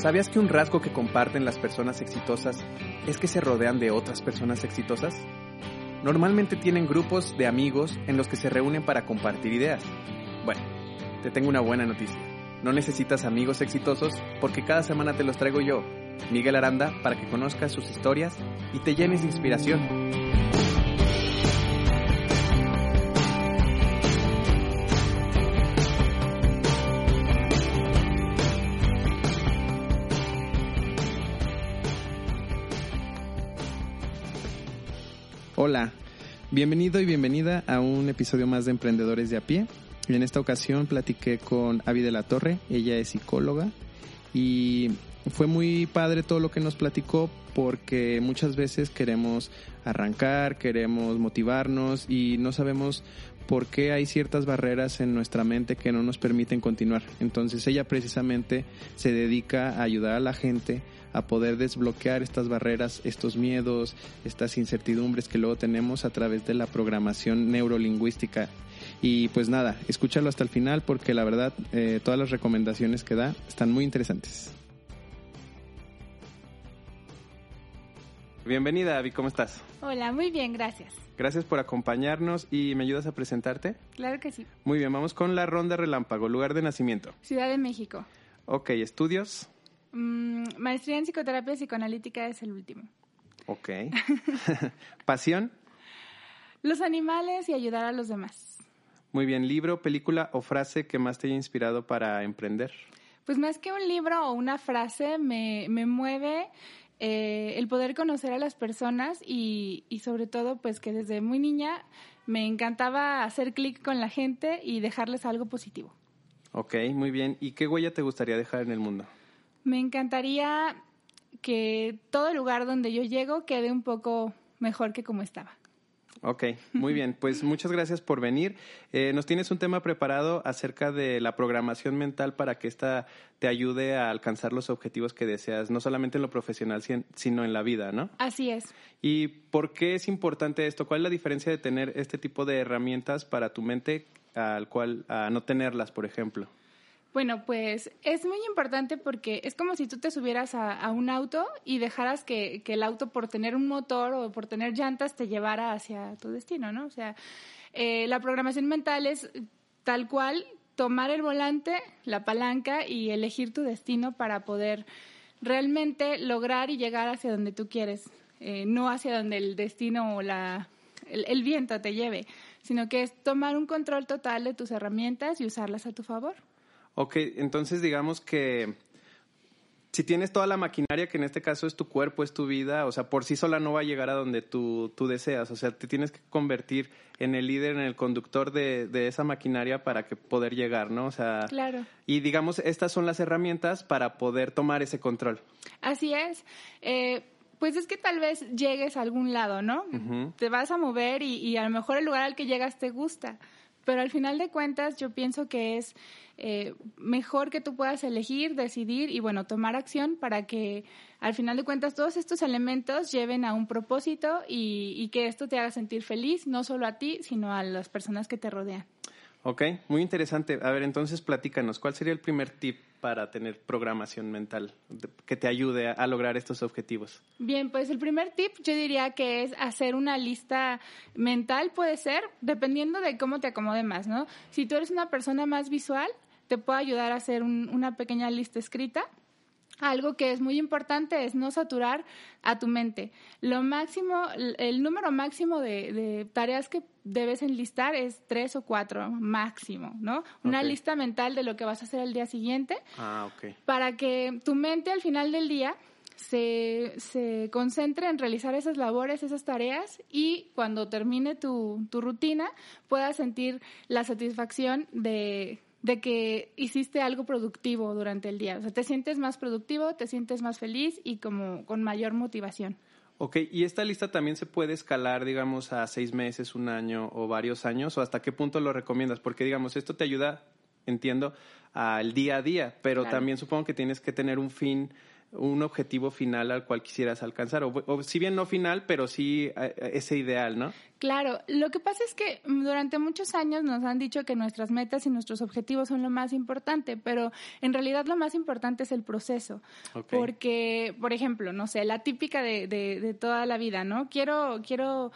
¿Sabías que un rasgo que comparten las personas exitosas es que se rodean de otras personas exitosas? Normalmente tienen grupos de amigos en los que se reúnen para compartir ideas. Bueno, te tengo una buena noticia. No necesitas amigos exitosos porque cada semana te los traigo yo, Miguel Aranda, para que conozcas sus historias y te llenes de inspiración. Hola, bienvenido y bienvenida a un episodio más de Emprendedores de a pie. En esta ocasión platiqué con Avi de la Torre, ella es psicóloga y fue muy padre todo lo que nos platicó porque muchas veces queremos arrancar, queremos motivarnos y no sabemos por qué hay ciertas barreras en nuestra mente que no nos permiten continuar. Entonces ella precisamente se dedica a ayudar a la gente a poder desbloquear estas barreras, estos miedos, estas incertidumbres que luego tenemos a través de la programación neurolingüística. Y pues nada, escúchalo hasta el final porque la verdad eh, todas las recomendaciones que da están muy interesantes. Bienvenida, Avi, ¿cómo estás? Hola, muy bien, gracias. Gracias por acompañarnos y me ayudas a presentarte. Claro que sí. Muy bien, vamos con la ronda relámpago, lugar de nacimiento. Ciudad de México. Ok, estudios. Mm, maestría en psicoterapia psicoanalítica es el último. Ok. Pasión. Los animales y ayudar a los demás. Muy bien, libro, película o frase que más te haya inspirado para emprender. Pues más que un libro o una frase, me, me mueve eh, el poder conocer a las personas y, y sobre todo pues que desde muy niña me encantaba hacer clic con la gente y dejarles algo positivo. Ok, muy bien. ¿Y qué huella te gustaría dejar en el mundo? Me encantaría que todo lugar donde yo llego quede un poco mejor que como estaba. Ok, muy bien. Pues muchas gracias por venir. Eh, nos tienes un tema preparado acerca de la programación mental para que esta te ayude a alcanzar los objetivos que deseas, no solamente en lo profesional, sino en la vida, ¿no? Así es. ¿Y por qué es importante esto? ¿Cuál es la diferencia de tener este tipo de herramientas para tu mente al cual a no tenerlas, por ejemplo? Bueno, pues es muy importante porque es como si tú te subieras a, un auto y dejaras que, el auto por tener un motor o por tener llantas te llevara hacia tu destino, ¿no? O sea, eh, la programación mental es tal cual tomar el volante, la palanca y elegir tu destino para poder realmente lograr y llegar hacia donde tú quieres, eh, no hacia donde el destino o la, el viento te lleve, sino que es tomar un control total de tus herramientas y usarlas a tu favor. Ok, entonces digamos que si tienes toda la maquinaria, que en este caso es tu cuerpo, es tu vida, o sea, por sí sola no va a llegar a donde tú, tú deseas. O sea, te tienes que convertir en el líder, en el conductor de, de, esa maquinaria para que poder llegar, ¿no? O sea, claro. Y digamos, estas son las herramientas para poder tomar ese control. Así es. Eh, pues es que tal vez llegues a algún lado, ¿no? Te vas a mover y, y a lo mejor el lugar al que llegas te gusta. Pero al final de cuentas yo pienso que es eh, mejor que tú puedas elegir, decidir y bueno, tomar acción para que al final de cuentas todos estos elementos lleven a un propósito y, y que esto te haga sentir feliz, no solo a ti, sino a las personas que te rodean. Ok, muy interesante. A ver, entonces platícanos, ¿cuál sería el primer tip para tener programación mental que te ayude a, lograr estos objetivos? Bien, pues el primer tip yo diría que es hacer una lista mental, puede ser, dependiendo de cómo te acomode más, ¿no? Si tú eres una persona más visual, te puedo ayudar a hacer un, una pequeña lista escrita. Algo que es muy importante es no saturar a tu mente. Lo máximo, el número máximo de, de tareas que debes enlistar es tres o cuatro máximo, ¿no? Una lista mental de lo que vas a hacer el día siguiente Ah, ok. para que tu mente al final del día se, se concentre en realizar esas labores, esas tareas y cuando termine tu, tu rutina puedas sentir la satisfacción de, de que hiciste algo productivo durante el día. O sea, te sientes más productivo, te sientes más feliz y como con mayor motivación. Ok, ¿y esta lista también se puede escalar, digamos, a seis meses, un año o varios años? ¿O hasta qué punto lo recomiendas? Porque, digamos, esto te ayuda, entiendo, al día a día, pero también supongo que tienes que tener un fin un objetivo final al cual quisieras alcanzar, o, si bien no final, pero sí eh, eh, ese ideal, ¿no? Claro, lo que pasa es que durante muchos años nos han dicho que nuestras metas y nuestros objetivos son lo más importante, pero en realidad lo más importante es el proceso. Porque, por ejemplo, no sé, la típica de, de, de toda la vida, ¿no? Quiero, quiero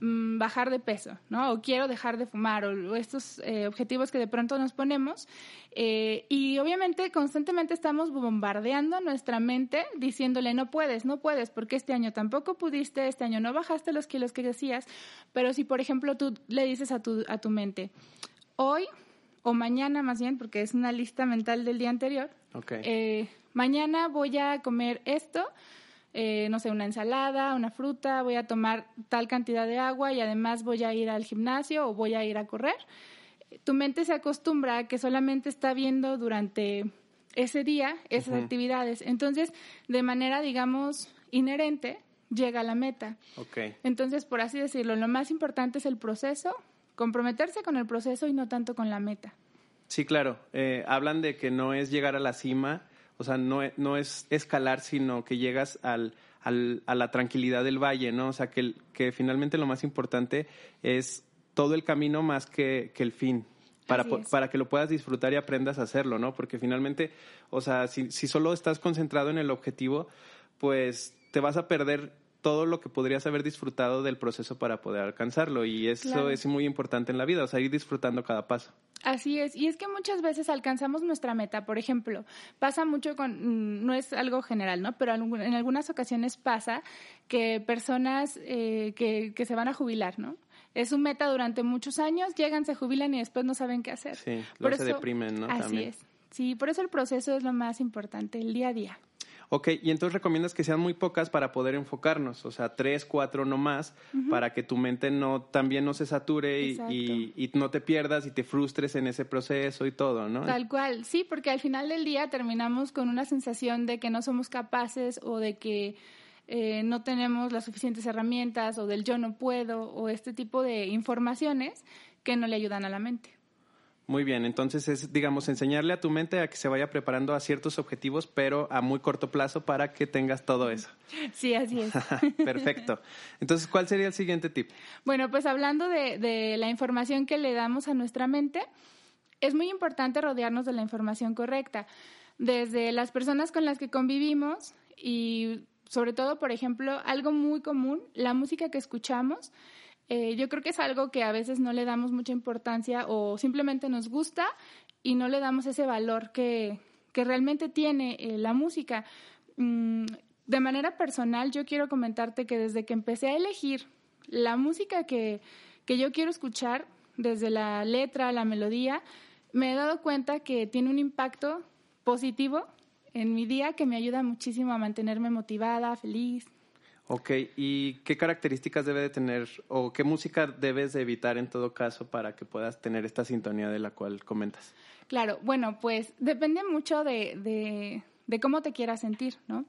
Mm, bajar de peso, ¿no? O quiero dejar de fumar, o, estos eh, objetivos que de pronto nos ponemos. Eh, y obviamente constantemente estamos bombardeando nuestra mente diciéndole, no puedes, no puedes, porque este año tampoco pudiste, este año no bajaste los kilos que decías. Pero si, por ejemplo, tú le dices a tu, a tu mente, hoy o mañana más bien, porque es una lista mental del día anterior, eh, mañana voy a comer esto eh, no sé, una ensalada, una fruta, voy a tomar tal cantidad de agua y además voy a ir al gimnasio o voy a ir a correr. Tu mente se acostumbra a que solamente está viendo durante ese día esas actividades. Entonces, de manera, digamos, inherente, llega a la meta. Okay. Entonces, por así decirlo, lo más importante es el proceso, comprometerse con el proceso y no tanto con la meta. Sí, claro. Eh, hablan de que no es llegar a la cima, o sea, no, no es escalar, sino que llegas al, al, a la tranquilidad del valle, ¿no? O sea, que, que finalmente lo más importante es todo el camino más que, que el fin. Para, para que lo puedas disfrutar y aprendas a hacerlo, ¿no? Porque finalmente, o sea, si, si solo estás concentrado en el objetivo, pues te vas a perder todo lo que podrías haber disfrutado del proceso para poder alcanzarlo. Y eso es muy importante en la vida, o sea, ir disfrutando cada paso. Así es, y es que muchas veces alcanzamos nuestra meta, por ejemplo, pasa mucho con, no es algo general, ¿no? Pero en algunas ocasiones pasa que personas eh, que, que se van a jubilar, ¿no? es su meta durante muchos años, llegan, se jubilan y después no saben qué hacer. Sí, luego se deprimen, ¿no? Así es. Sí, por eso el proceso es lo más importante, el día a día. Ok, y entonces recomiendas que sean muy pocas para poder enfocarnos, o sea, tres, cuatro no más, para que tu mente no también no se sature y, y, no te pierdas y te frustres en ese proceso y todo, ¿no? Tal cual, sí, porque al final del día terminamos con una sensación de que no somos capaces o de que eh, no tenemos las suficientes herramientas o del yo no puedo o este tipo de informaciones que no le ayudan a la mente. Muy bien, entonces es, digamos, enseñarle a tu mente a que se vaya preparando a ciertos objetivos, pero a muy corto plazo para que tengas todo eso. Sí, así es. Perfecto. Entonces, ¿cuál sería el siguiente tip? Bueno, pues hablando de, de la información que le damos a nuestra mente, es muy importante rodearnos de la información correcta, desde las personas con las que convivimos y sobre todo, por ejemplo, algo muy común, la música que escuchamos eh, yo creo que es algo que a veces no le damos mucha importancia o simplemente nos gusta y no le damos ese valor que, que realmente tiene eh, la música. Mm, de manera personal, yo quiero comentarte que desde que empecé a elegir la música que, que yo quiero escuchar, desde la letra, la melodía, me he dado cuenta que tiene un impacto positivo en mi día que me ayuda muchísimo a mantenerme motivada, feliz. Ok, ¿y qué características debe de tener o qué música debes de evitar en todo caso para que puedas tener esta sintonía de la cual comentas? Claro, bueno, pues depende mucho de, de, de cómo te quieras sentir, ¿no?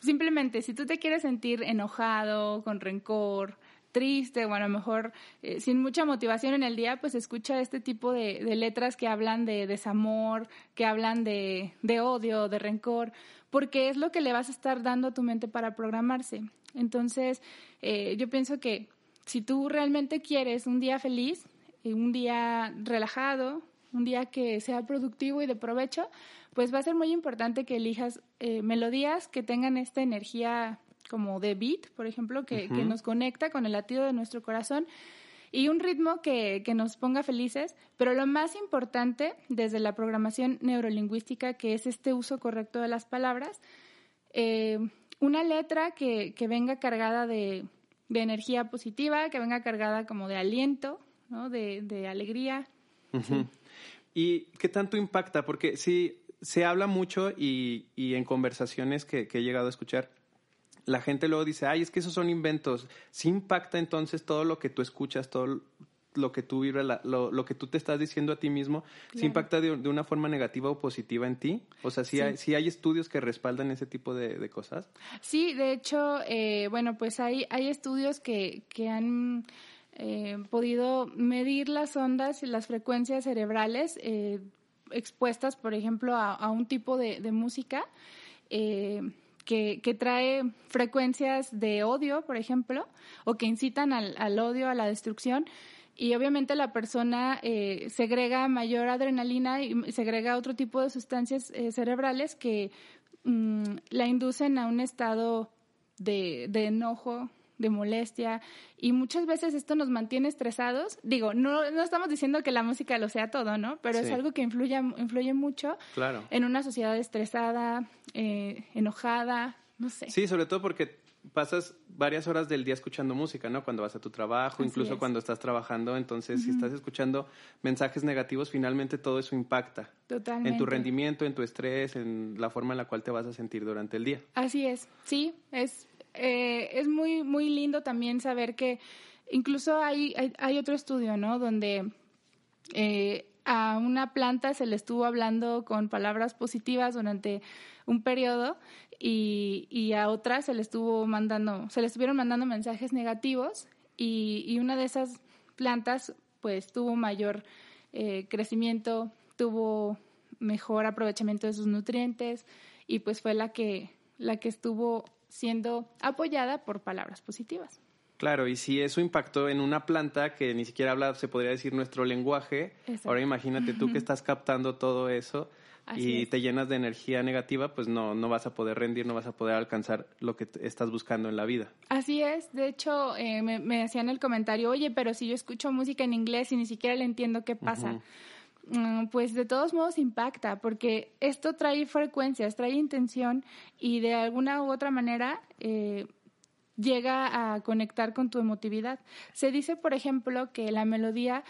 Simplemente, si tú te quieres sentir enojado, con rencor, triste o a lo mejor eh, sin mucha motivación en el día, pues escucha este tipo de, letras que hablan de desamor, que hablan de, odio, de rencor, porque es lo que le vas a estar dando a tu mente para programarse. Entonces, eh, yo pienso que si tú realmente quieres un día feliz, eh, un día relajado, un día que sea productivo y de provecho, pues va a ser muy importante que elijas melodías que tengan esta energía como de beat, por ejemplo, que, que nos conecta con el latido de nuestro corazón y un ritmo que, que, nos ponga felices, pero lo más importante desde la programación neurolingüística, que es este uso correcto de las palabras, eh, una letra que, que venga cargada de, de, energía positiva, que venga cargada como de aliento, ¿no? de, de alegría. ¿Y qué tanto impacta? Porque sí, se habla mucho y, y en conversaciones que, que he llegado a escuchar, la gente luego dice, ay, es que esos son inventos. Sí impacta entonces todo lo que tú escuchas, todo, lo que tú vibras, lo, lo, que tú te estás diciendo a ti mismo, ¿se impacta de, una forma negativa o positiva en ti? O sea, ¿sí, Hay, hay estudios que respaldan ese tipo de, cosas? Sí, de hecho, eh, bueno, pues hay, hay estudios que, que han eh, podido medir las ondas y las frecuencias cerebrales eh, expuestas, por ejemplo, a, un tipo de, música. Eh, que, que, trae frecuencias de odio, por ejemplo, o que incitan al, al odio, a la destrucción, y obviamente la persona eh, segrega mayor adrenalina y segrega otro tipo de sustancias eh, cerebrales que mm, la inducen a un estado de, de, enojo, de molestia y muchas veces esto nos mantiene estresados. Digo, no, no estamos diciendo que la música lo sea todo, ¿no? Pero es algo que influye, influye mucho en una sociedad estresada, eh, enojada, no sé. Sí, sobre todo porque pasas varias horas del día escuchando música, ¿no? Cuando vas a tu trabajo, incluso cuando estás trabajando. Entonces, si estás escuchando mensajes negativos, finalmente todo eso impacta. Totalmente. En tu rendimiento, en tu estrés, en la forma en la cual te vas a sentir durante el día. Así es, sí. Es, eh, es muy, muy lindo también saber que incluso hay, hay, otro estudio, ¿no? Donde eh, a una planta se le estuvo hablando con palabras positivas durante un periodo y, y a otra se le estuvo mandando, se le estuvieron mandando mensajes negativos y, y una de esas plantas pues tuvo mayor eh, crecimiento, tuvo mejor aprovechamiento de sus nutrientes y pues fue la que, la que estuvo siendo apoyada por palabras positivas. Claro, y si eso impactó en una planta que ni siquiera habla, se podría decir, nuestro lenguaje, ahora imagínate tú que estás captando todo eso y te llenas de energía negativa, pues no, no vas a poder rendir, no vas a poder alcanzar lo que estás buscando en la vida. Así es, de hecho eh, me, me, hacían el comentario, oye, pero si yo escucho música en inglés y ni siquiera le entiendo qué pasa. Pues de todos modos impacta, porque esto trae frecuencias, trae intención y de alguna u otra manera eh, llega a conectar con tu emotividad. Se dice, por ejemplo, que la melodía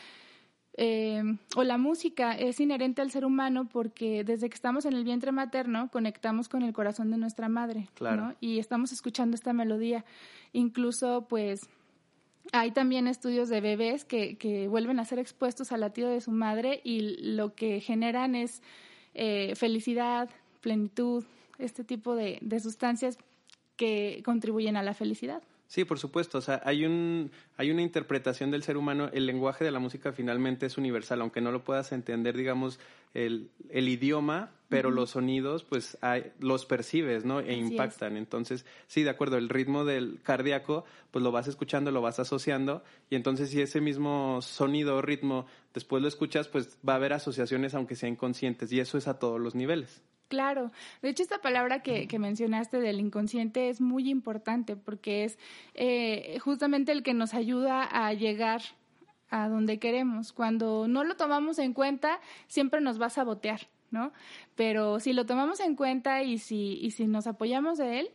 eh, o la música es inherente al ser humano porque desde que estamos en el vientre materno conectamos con el corazón de nuestra madre, claro. Y estamos escuchando esta melodía. Incluso, pues, hay también estudios de bebés que, que vuelven a ser expuestos al latido de su madre y lo que generan es eh, felicidad, plenitud, este tipo de sustancias que contribuyen a la felicidad. Sí, por supuesto. O sea, hay, un, hay una interpretación del ser humano. El lenguaje de la música finalmente es universal, aunque no lo puedas entender, digamos, el, el idioma, pero los sonidos, pues hay, los percibes, ¿no? E impactan. Entonces, sí, de acuerdo, el ritmo del cardíaco, pues lo vas escuchando, lo vas asociando, y entonces si ese mismo sonido o ritmo después lo escuchas, pues va a haber asociaciones aunque sean inconscientes, y eso es a todos los niveles. Claro, de hecho esta palabra que, mencionaste del inconsciente es muy importante porque es eh, justamente el que nos ayuda a llegar a donde queremos. Cuando no lo tomamos en cuenta, siempre nos va a sabotear, ¿no? Pero si lo tomamos en cuenta y si, y si nos apoyamos de él,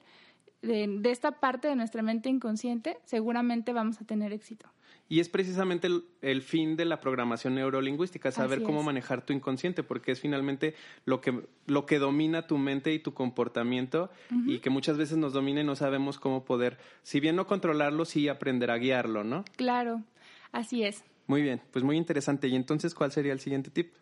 de esta parte de nuestra mente inconsciente, seguramente vamos a tener éxito. Y es precisamente el, fin de la programación neurolingüística, saber cómo manejar tu inconsciente, porque es finalmente lo que, lo que domina tu mente y tu comportamiento y que muchas veces nos domina y no sabemos cómo poder, si bien no controlarlo, sí aprender a guiarlo, ¿no? Claro, así es. Muy bien, pues muy interesante. ¿Y entonces cuál sería el siguiente tip?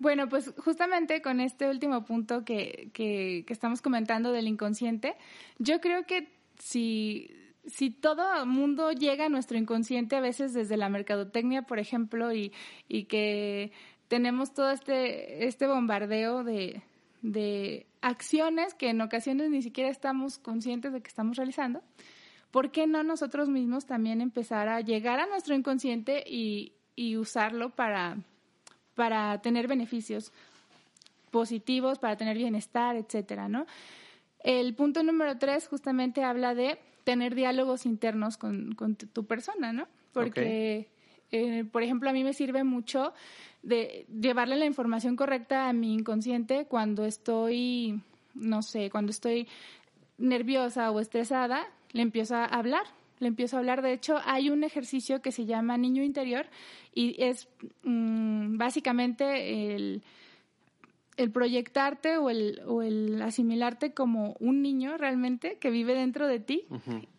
Bueno, pues justamente con este último punto que, que, que estamos comentando del inconsciente, yo creo que si si todo mundo llega a nuestro inconsciente a veces desde la mercadotecnia, por ejemplo, y, y que tenemos todo este, este bombardeo de, de acciones que en ocasiones ni siquiera estamos conscientes de que estamos realizando, ¿por qué no nosotros mismos también empezar a llegar a nuestro inconsciente y, y usarlo para, para tener beneficios positivos, para tener bienestar, etcétera, ¿no? El punto número tres justamente habla de tener diálogos internos con, tu persona, ¿no? Porque, eh, por ejemplo, a mí me sirve mucho de llevarle la información correcta a mi inconsciente cuando estoy, no sé, cuando estoy nerviosa o estresada, le empiezo a hablar, le empiezo a hablar. De hecho, hay un ejercicio que se llama niño interior y es mm, básicamente el el proyectarte o el, o el asimilarte como un niño realmente que vive dentro de ti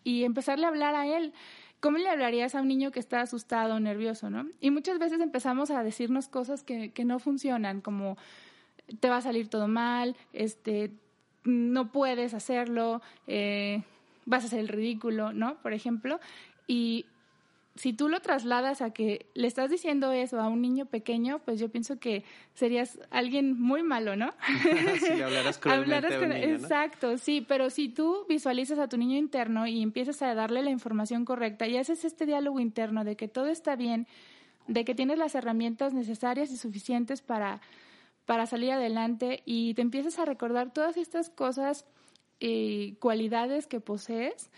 y empezarle a hablar a él ¿cómo le hablarías a un niño que está asustado o nervioso, no? Y muchas veces empezamos a decirnos cosas que, que no funcionan, como te va a salir todo mal, este, no puedes hacerlo, eh, vas a hacer el ridículo, ¿no? Por ejemplo. Y si tú lo trasladas a que le estás diciendo eso a un niño pequeño, pues yo pienso que serías alguien muy malo, ¿no? si le hablaras cruelmente a un niño, Exacto, sí, pero si tú visualizas a tu niño interno y empiezas a darle la información correcta y haces este diálogo interno de que todo está bien, de que tienes las herramientas necesarias y suficientes para, para salir adelante y te empiezas a recordar todas estas cosas, y eh, cualidades que posees,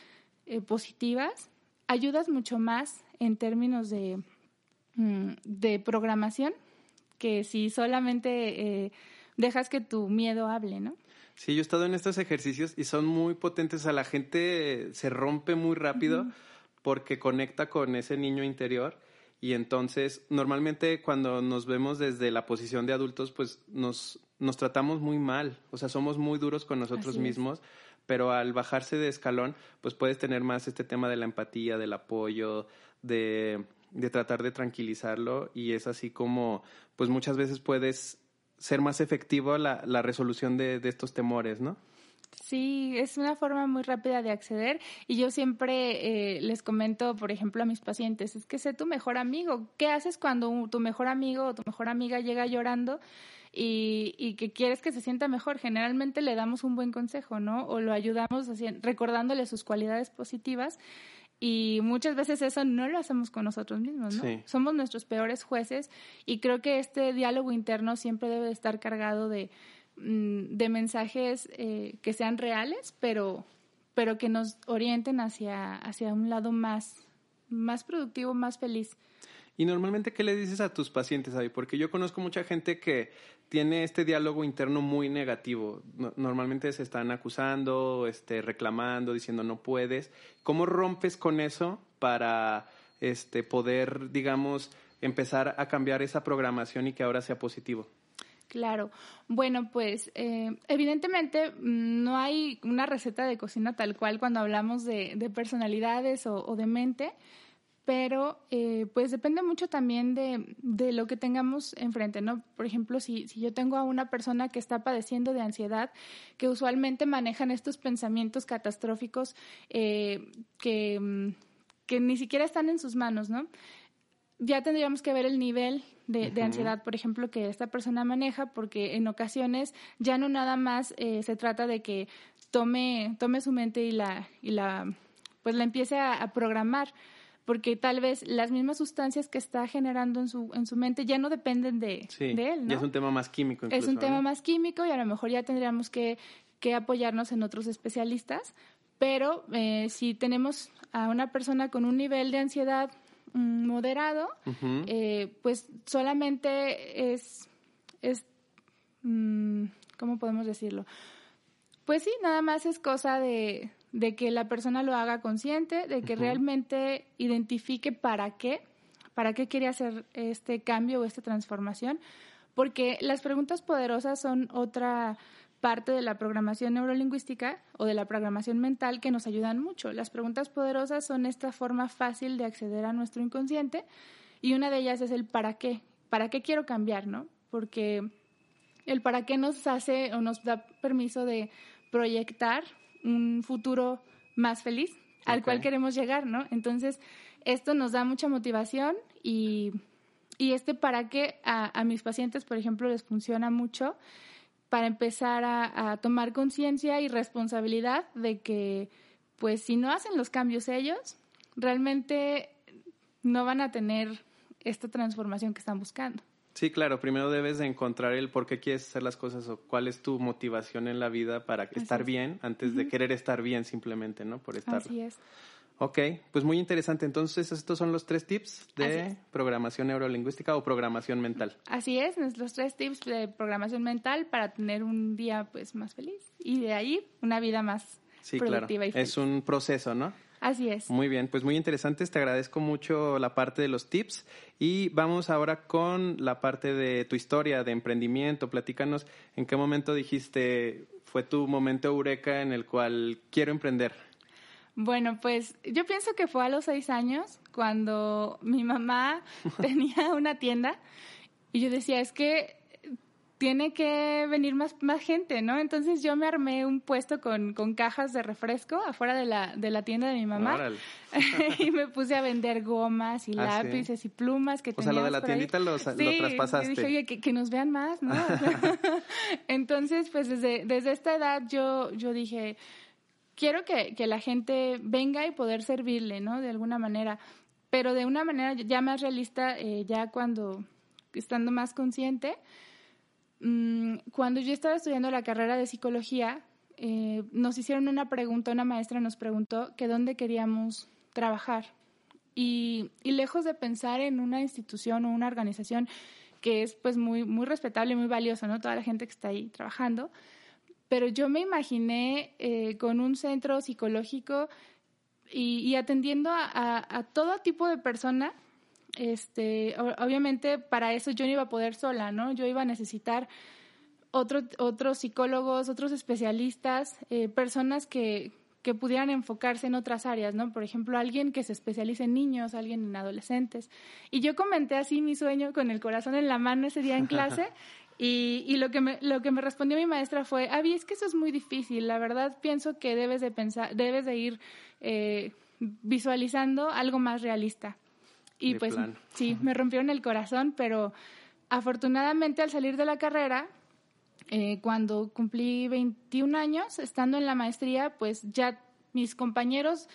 eh, positivas, ayudas mucho más en términos de, mm, de programación que si solamente eh, dejas que tu miedo hable, ¿no? Sí, yo he estado en estos ejercicios y son muy potentes. A la gente se rompe muy rápido porque conecta con ese niño interior. Y entonces, normalmente cuando nos vemos desde la posición de adultos, pues nos, nos tratamos muy mal. O sea, somos muy duros con nosotros mismos pero al bajarse de escalón, pues puedes tener más este tema de la empatía, del apoyo, de, de tratar de tranquilizarlo y es así como, pues muchas veces puedes ser más efectivo la, la resolución de, de estos temores, ¿no? Sí, es una forma muy rápida de acceder y yo siempre eh, les comento, por ejemplo, a mis pacientes, es que sé tu mejor amigo. ¿Qué haces cuando tu mejor amigo o tu mejor amiga llega llorando y, y, que quieres que se sienta mejor, generalmente le damos un buen consejo, ¿no? O lo ayudamos recordándole sus cualidades positivas. Y muchas veces eso no lo hacemos con nosotros mismos, ¿no? Somos nuestros peores jueces y creo que este diálogo interno siempre debe estar cargado de, mm, de mensajes eh, que sean reales, pero, pero que nos orienten hacia, hacia un lado más, más productivo, más feliz. Y normalmente, ¿qué le dices a tus pacientes, ahí? Porque yo conozco mucha gente que tiene este diálogo interno muy negativo. normalmente se están acusando, este, reclamando, diciendo no puedes. ¿Cómo rompes con eso para este, poder, digamos, empezar a cambiar esa programación y que ahora sea positivo? Claro. Bueno, pues eh, evidentemente mm, no hay una receta de cocina tal cual cuando hablamos de, personalidades o, de mente pero eh, pues depende mucho también de, de, lo que tengamos enfrente, ¿no? Por ejemplo, si, si yo tengo a una persona que está padeciendo de ansiedad, que usualmente manejan estos pensamientos catastróficos eh, que, mm, que ni siquiera están en sus manos, ¿no? Ya tendríamos que ver el nivel de, de, ansiedad, por ejemplo, que esta persona maneja, porque en ocasiones ya no nada más eh, se trata de que tome, tome su mente y la, y la, pues la empiece a programar, porque tal vez las mismas sustancias que está generando en su, en su mente ya no dependen de, de él. ¿no? es un tema más químico. es un tema más químico y a lo mejor ya tendríamos que, que apoyarnos en otros especialistas, pero eh, si tenemos a una persona con un nivel de ansiedad mm, moderado, eh, pues solamente es, es mm, ¿cómo podemos decirlo? Pues sí, nada más es cosa de, de que la persona lo haga consciente, de que realmente identifique para qué, para qué quiere hacer este cambio o esta transformación, porque las preguntas poderosas son otra parte de la programación neurolingüística o de la programación mental que nos ayudan mucho. Las preguntas poderosas son esta forma fácil de acceder a nuestro inconsciente y una de ellas es el para qué, para qué quiero cambiar, ¿no? Porque el para qué nos hace o nos da permiso de proyectar un futuro más feliz al cual queremos llegar, ¿no? Entonces, esto nos da mucha motivación y, y este para qué a, mis pacientes, por ejemplo, les funciona mucho para empezar a, tomar conciencia y responsabilidad de que, pues, si no hacen los cambios ellos, realmente no van a tener esta transformación que están buscando. Sí, claro, primero debes de encontrar el por qué quieres hacer las cosas o cuál es tu motivación en la vida para estar bien antes de querer estar bien simplemente, ¿no? Por estar. Así es. Ok, pues muy interesante. Entonces, estos son los tres tips de programación neurolingüística o programación mental. Así es, los tres tips de programación mental para tener un día pues más feliz y de ahí una vida más productiva y feliz. Es un proceso, ¿no? Así es. Muy bien, pues muy interesantes. Te agradezco mucho la parte de los tips y vamos ahora con la parte de tu historia de emprendimiento. Platícanos en qué momento dijiste fue tu momento eureka en el cual quiero emprender. Bueno, pues yo pienso que fue a los seis años cuando mi mamá tenía una tienda y yo decía, es que tiene que venir más, más gente, ¿no? Entonces yo me armé un puesto con, con cajas de refresco afuera de la, de la tienda de mi mamá. y me puse a vender gomas y ah, lápices y plumas que O sea, lo de la tiendita lo, traspasaste. dije, oye, que, nos vean más, ¿no? Entonces, pues desde, desde esta edad yo, yo dije, quiero que, que la gente venga y poder servirle, ¿no? De alguna manera. Pero de una manera ya más realista, eh, ya cuando estando más consciente, cuando yo estaba estudiando la carrera de psicología, eh, nos hicieron una pregunta, una maestra nos preguntó que dónde queríamos trabajar. Y, lejos de pensar en una institución o una organización que es pues muy, muy respetable y muy valioso, ¿no? Toda la gente que está ahí trabajando. Pero yo me imaginé eh, con un centro psicológico y, atendiendo a, a, todo tipo de persona este, obviamente para eso yo no iba a poder sola, ¿no? Yo iba a necesitar otro, otros psicólogos, otros especialistas, eh, personas que, que pudieran enfocarse en otras áreas, ¿no? Por ejemplo, alguien que se especialice en niños, alguien en adolescentes. Y yo comenté así mi sueño con el corazón en la mano ese día en clase y, y lo, que me, lo que me respondió mi maestra fue, Avi, es que eso es muy difícil, la verdad pienso que debes de pensar, debes de ir eh, visualizando algo más realista. Y pues sí, me rompieron el corazón, pero afortunadamente al salir de la carrera, eh, cuando cumplí 21 años, estando en la maestría, pues ya mis compañeros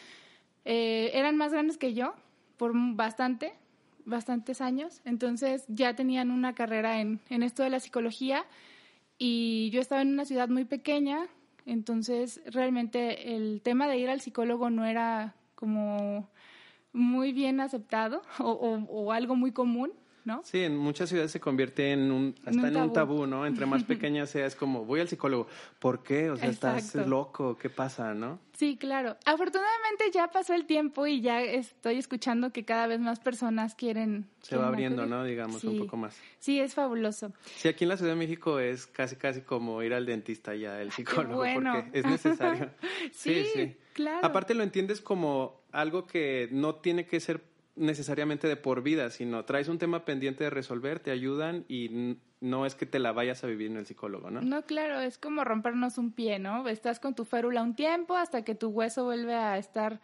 eh, eran más grandes que yo por bastante, bastantes años, entonces ya tenían una carrera en, en esto de la psicología y yo estaba en una ciudad muy pequeña, entonces realmente el tema de ir al psicólogo no era como muy bien aceptado o, algo muy común. ¿No? Sí, en muchas ciudades se convierte en un, hasta en un tabú, ¿no? Entre más pequeña sea, es como, voy al psicólogo, ¿por qué? O sea, estás loco, ¿qué pasa, no? Sí, claro. Afortunadamente ya pasó el tiempo y ya estoy escuchando que cada vez más personas quieren... Se va abriendo, ¿no? Digamos, un poco más. Sí, es fabuloso. Sí, aquí en la Ciudad de México es casi, casi como ir al dentista ya, el psicólogo, porque es necesario. sí, sí, claro. Aparte lo entiendes como algo que no tiene que ser necesariamente de por vida, sino traes un tema pendiente de resolver, te ayudan y no es que te la vayas a vivir en el psicólogo, ¿no? No, claro, es como rompernos un pie, ¿no? Estás con tu férula un tiempo hasta que tu hueso vuelve a estar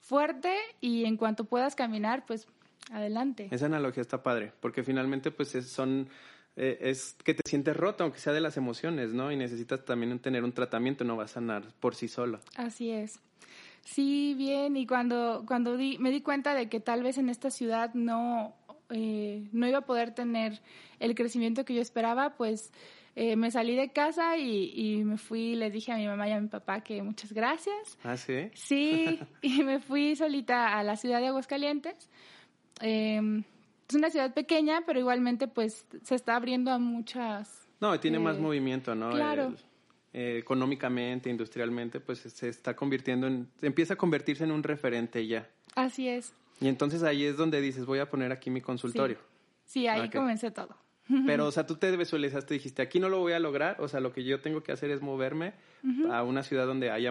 fuerte y en cuanto puedas caminar, pues adelante. Esa analogía está padre, porque finalmente pues son eh, es que te sientes roto, aunque sea de las emociones, ¿no? Y necesitas también tener un tratamiento, no va a sanar por sí solo. Así es. Sí, bien, y cuando, cuando di, me di cuenta de que tal vez en esta ciudad no, eh, no iba a poder tener el crecimiento que yo esperaba, pues eh, me salí de casa y, y, me fui, le dije a mi mamá y a mi papá que muchas gracias. Ah, sí. Sí, y me fui solita a la ciudad de Aguascalientes. Em, es una ciudad pequeña, pero igualmente pues se está abriendo a muchas... No, tiene más eh, movimiento, ¿no? Claro. Eh, económicamente, industrialmente, pues se está convirtiendo en, empieza a convertirse en un referente ya. Así es. Y entonces ahí es donde dices, voy a poner aquí mi consultorio. Sí, ahí comencé todo. Pero, o sea, tú te visualizaste, dijiste, aquí no lo voy a lograr, o sea, lo que yo tengo que hacer es moverme a una ciudad donde haya,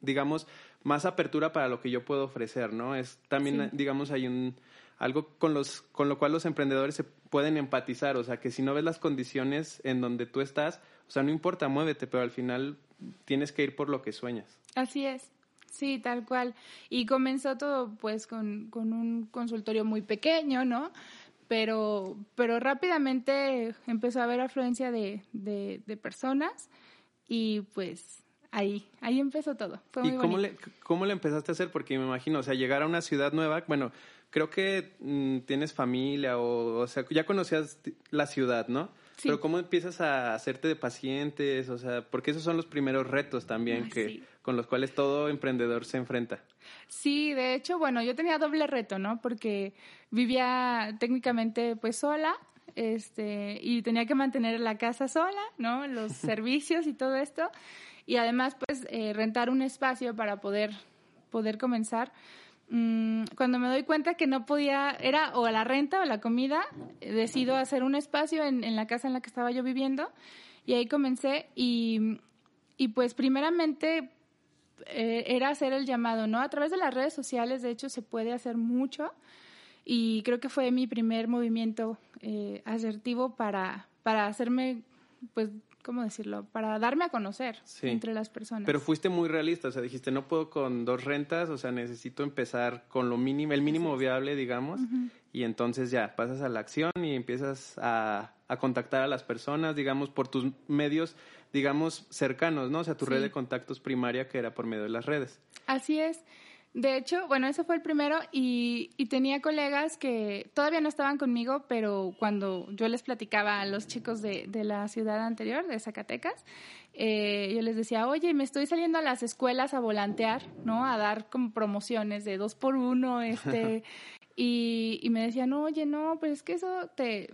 digamos, más apertura para lo que yo puedo ofrecer, ¿no? Es también, digamos, hay un algo con los con lo cual los emprendedores se pueden empatizar, o sea, que si no ves las condiciones en donde tú estás, o sea, no importa, muévete, pero al final tienes que ir por lo que sueñas. Así es. Sí, tal cual. Y comenzó todo pues con, con un consultorio muy pequeño, ¿no? Pero, pero rápidamente empezó a haber afluencia de, de, personas y pues ahí, ahí empezó todo. ¿Y cómo le, cómo le empezaste a hacer? Porque me imagino, o sea, llegar a una ciudad nueva, bueno, creo que mm, tienes familia o, o sea, ya conocías la ciudad, ¿no? Pero ¿cómo empiezas a hacerte de pacientes? O sea, porque esos son los primeros retos también que con los cuales todo emprendedor se enfrenta. Sí, de hecho, bueno, yo tenía doble reto, ¿no? Porque vivía técnicamente pues sola, este, y tenía que mantener la casa sola, ¿no? Los servicios y todo esto. Y además, pues, eh, rentar un espacio para poder, poder comenzar. Mm, cuando me doy cuenta que no podía, era o la renta o la comida, decido hacer un espacio en, en la casa en la que estaba yo viviendo y ahí comencé y, y pues primeramente eh, era hacer el llamado, ¿no? A través de las redes sociales, de hecho, se puede hacer mucho y creo que fue mi primer movimiento eh, asertivo para, para hacerme, pues, ¿cómo decirlo? Para darme a conocer entre las personas. Pero fuiste muy realista, o sea, dijiste, no puedo con dos rentas, o sea, necesito empezar con lo mínimo, el mínimo viable, digamos, y entonces ya pasas a la acción y empiezas a, a, contactar a las personas, digamos, por tus medios, digamos, cercanos, ¿no? O sea, tu red de contactos primaria que era por medio de las redes. Así es. De hecho, bueno, ese fue el primero y, tenía colegas que todavía no estaban conmigo, pero cuando yo les platicaba a los chicos de, la ciudad anterior, de Zacatecas, eh, yo les decía, oye, me estoy saliendo a las escuelas a volantear, ¿no? A dar como promociones de dos por uno, este, y, y me decían, oye, no, pues es que eso te,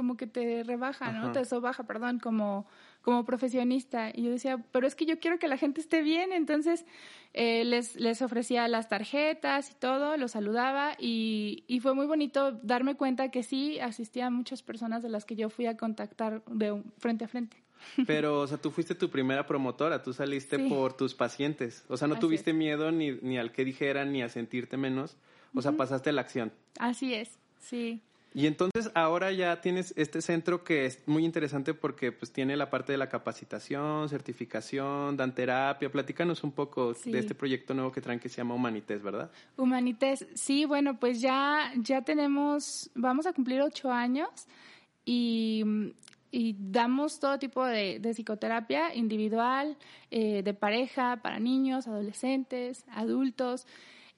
como que te rebaja, ¿no? Te sobaja, perdón, como como profesionista. Y yo decía, pero es que yo quiero que la gente esté bien, entonces eh, les, les ofrecía las tarjetas y todo, los saludaba y, y, fue muy bonito darme cuenta que sí asistían muchas personas de las que yo fui a contactar de frente a frente. Pero, o sea, tú fuiste tu primera promotora, tú saliste por tus pacientes, o sea, no tuviste miedo ni, ni al que dijeran ni a sentirte menos, o sea, pasaste la acción. Así es, sí. Y entonces ahora ya tienes este centro que es muy interesante porque pues tiene la parte de la capacitación, certificación, dan terapia. Platícanos un poco de este proyecto nuevo que traen que se llama Humanites, ¿verdad? Humanites, sí, bueno, pues ya, ya tenemos, vamos a cumplir ocho años y, damos todo tipo de, psicoterapia individual, eh, de pareja, para niños, adolescentes, adultos.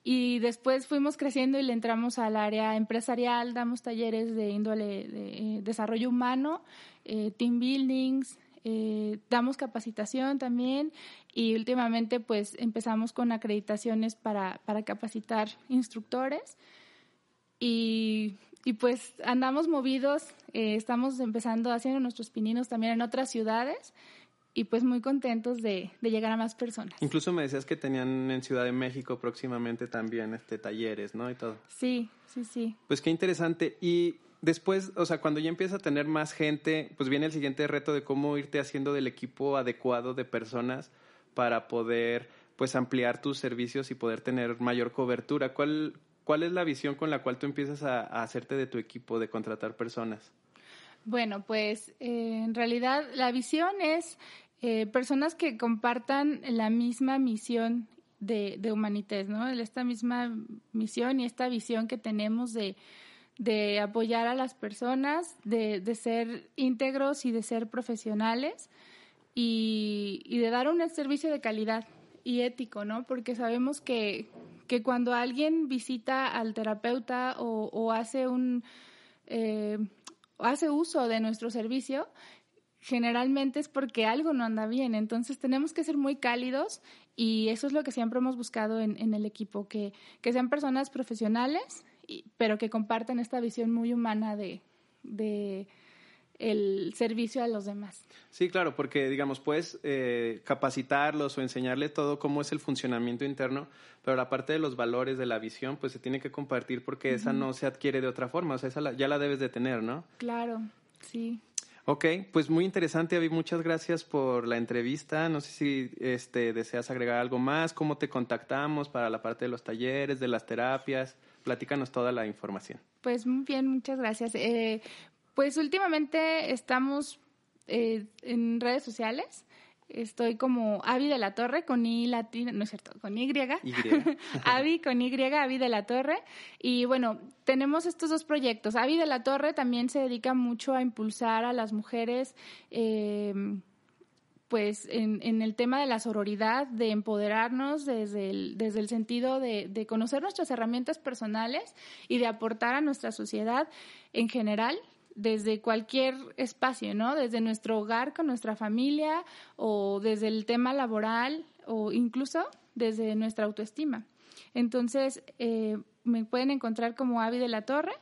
Y después fuimos creciendo y le entramos al área empresarial, damos talleres de índole de eh, desarrollo humano, eh, team buildings, eh, damos capacitación también y últimamente pues empezamos con acreditaciones para, para capacitar instructores y, y pues andamos movidos, estamos empezando haciendo nuestros pininos también en otras ciudades y pues muy contentos de, llegar a más personas. Incluso me decías que tenían en Ciudad de México próximamente también este talleres, ¿no? Y todo. Sí, sí, sí. Pues qué interesante. Y después, o sea, cuando ya empieza a tener más gente, pues viene el siguiente reto de cómo irte haciendo del equipo adecuado de personas para poder pues ampliar tus servicios y poder tener mayor cobertura. ¿Cuál, cuál es la visión con la cual tú empiezas a, a hacerte de tu equipo, de contratar personas? Bueno, pues eh, en realidad la visión es eh, personas que compartan la misma misión de, de ¿no? Esta misma misión y esta visión que tenemos de, de apoyar a las personas, de, de, ser íntegros y de ser profesionales y, y, de dar un servicio de calidad y ético, ¿no? Porque sabemos que, que cuando alguien visita al terapeuta o, o hace un... Eh, hace uso de nuestro servicio, generalmente es porque algo no anda bien. Entonces tenemos que ser muy cálidos y eso es lo que siempre hemos buscado en, el equipo, que, que, sean personas profesionales, pero que compartan esta visión muy humana de el servicio a los demás. Sí, claro, porque digamos, puedes eh, capacitarlos o enseñarles todo cómo es el funcionamiento interno, pero la parte de los valores, de la visión, pues se tiene que compartir porque esa no se adquiere de otra forma, o sea, esa ya la debes de tener, ¿no? Claro, sí. Ok, pues muy interesante, Avi. Muchas gracias por la entrevista. No sé si este, deseas agregar algo más, cómo te contactamos para la parte de los talleres, de las terapias. Platícanos toda la información. Pues muy bien, muchas gracias. Eh, pues últimamente estamos eh, en redes sociales. Estoy como Avi de la Torre con I latina, no es cierto, con Y. Y. Avi con Y, Avi de la Torre. Y bueno, tenemos estos dos proyectos. Avi de la Torre también se dedica mucho a impulsar a las mujeres. Eh, pues en, el tema de la sororidad, de empoderarnos desde el, desde el sentido de, de, conocer nuestras herramientas personales y de aportar a nuestra sociedad en general desde cualquier espacio, ¿no? Desde nuestro hogar con nuestra familia o desde el tema laboral o incluso desde nuestra autoestima. Entonces, eh, me pueden encontrar como Avi de la Torre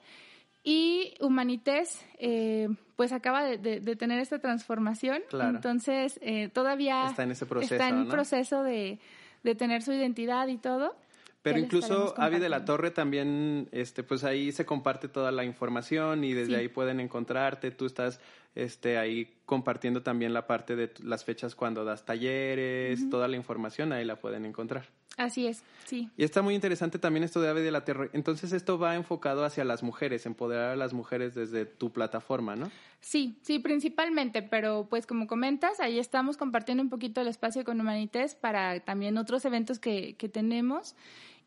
y Humanités, eh, pues acaba de, tener esta transformación. Entonces, eh, todavía está en ese proceso, está en proceso de, de tener su identidad y todo. Pero incluso Avi de la Torre también, este, pues ahí se comparte toda la información y desde ahí pueden encontrarte. Tú estás este, ahí compartiendo también la parte de las fechas cuando das talleres, toda la información ahí la pueden encontrar. Así es, sí. Y está muy interesante también esto de Ave de la Tierra. Entonces esto va enfocado hacia las mujeres, empoderar a las mujeres desde tu plataforma, ¿no? Sí, sí, principalmente, pero pues como comentas, ahí estamos compartiendo un poquito el espacio con Humanites para también otros eventos que, que tenemos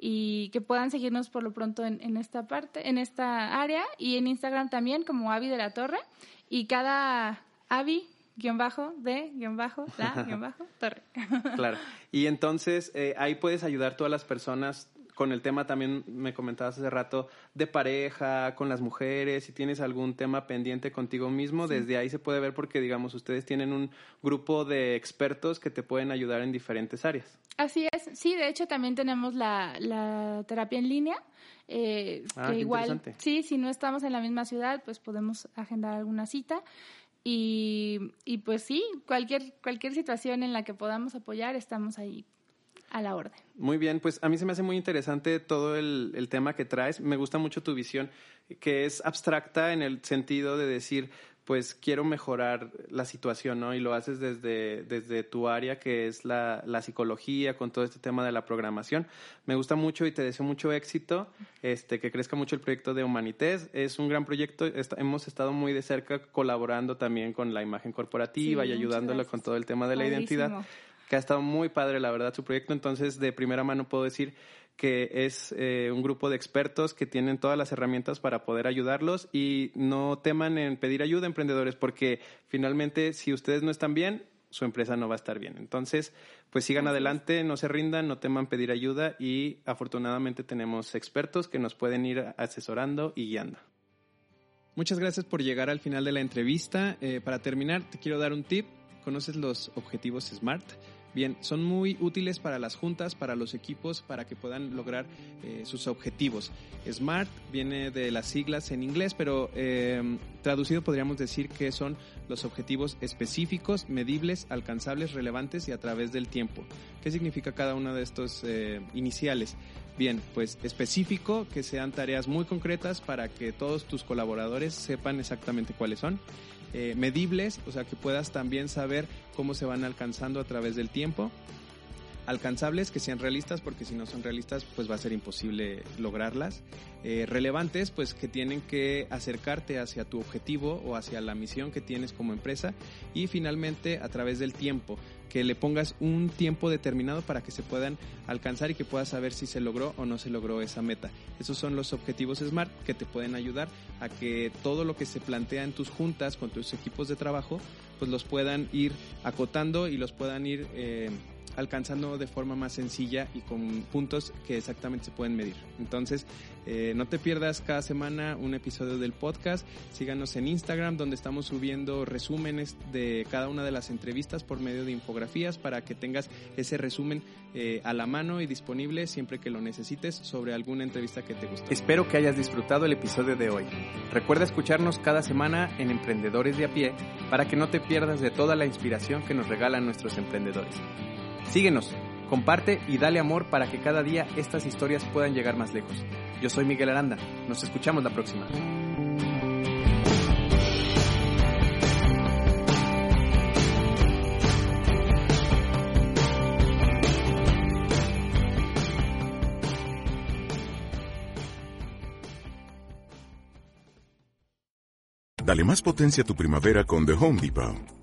y que puedan seguirnos por lo pronto en, en esta parte, en esta área y en Instagram también como Avi de la Torre y cada Avi guion bajo de guion bajo la guion bajo torre. claro. Y entonces eh, ahí puedes ayudar a todas las personas con el tema también me comentabas hace rato de pareja, con las mujeres, si tienes algún tema pendiente contigo mismo, desde ahí se puede ver porque digamos ustedes tienen un grupo de expertos que te pueden ayudar en diferentes áreas. Así es, sí, de hecho también tenemos la, la terapia en línea. Eh, Ah, que igual, sí, si no estamos en la misma ciudad, pues podemos agendar alguna cita. Y, y pues sí, cualquier, cualquier situación en la que podamos apoyar, estamos ahí a la orden. Muy bien, pues a mí se me hace muy interesante todo el, el tema que traes. Me gusta mucho tu visión, que es abstracta en el sentido de decir, pues quiero mejorar la situación, ¿no? Y lo haces desde, desde tu área, que es la, la psicología, con todo este tema de la programación. Me gusta mucho y te deseo mucho éxito, este, que crezca mucho el proyecto de Humanités. Es un gran proyecto, Est- hemos estado muy de cerca colaborando también con la imagen corporativa Sí, y gracias. con todo el tema de la identidad que ha estado muy padre, la verdad, su proyecto. Entonces, de primera mano puedo decir que es eh, un grupo de expertos que tienen todas las herramientas para poder ayudarlos y no teman en pedir ayuda, emprendedores, porque finalmente, si ustedes no están bien, su empresa no va a estar bien. Entonces, pues sigan adelante, no se rindan, no teman pedir ayuda y afortunadamente tenemos expertos que nos pueden ir asesorando y guiando. Muchas gracias por llegar al final de la entrevista. Eh, para terminar, te quiero dar un tip. ¿Conoces los objetivos SMART? Bien, son muy útiles para las juntas, para los equipos, para que puedan lograr eh, sus objetivos. SMART viene de las siglas en inglés, pero eh, traducido podríamos decir que son los objetivos específicos, medibles, alcanzables, relevantes y a través del tiempo. ¿Qué significa cada uno de estos eh, iniciales? Bien, pues específico, que sean tareas muy concretas para que todos tus colaboradores sepan exactamente cuáles son. Eh, medibles, o sea que puedas también saber cómo se van alcanzando a través del tiempo. Alcanzables, que sean realistas, porque si no son realistas, pues va a ser imposible lograrlas. Eh, relevantes, pues que tienen que acercarte hacia tu objetivo o hacia la misión que tienes como empresa. Y finalmente, a través del tiempo, que le pongas un tiempo determinado para que se puedan alcanzar y que puedas saber si se logró o no se logró esa meta. Esos son los objetivos SMART que te pueden ayudar a que todo lo que se plantea en tus juntas con tus equipos de trabajo, pues los puedan ir acotando y los puedan ir eh, alcanzando de forma más sencilla y con puntos que exactamente se pueden medir. Entonces, eh, no te pierdas cada semana un episodio del podcast. Síganos en Instagram donde estamos subiendo resúmenes de cada una de las entrevistas por medio de infografías para que tengas ese resumen eh, a la mano y disponible siempre que lo necesites sobre alguna entrevista que te guste. Espero que hayas disfrutado el episodio de hoy. Recuerda escucharnos cada semana en Emprendedores de a pie para que no te pierdas de toda la inspiración que nos regalan nuestros emprendedores. Síguenos, comparte y dale amor para que cada día estas historias puedan llegar más lejos. Yo soy Miguel Aranda. Nos escuchamos la próxima. Dale más potencia a tu primavera con The Home Depot.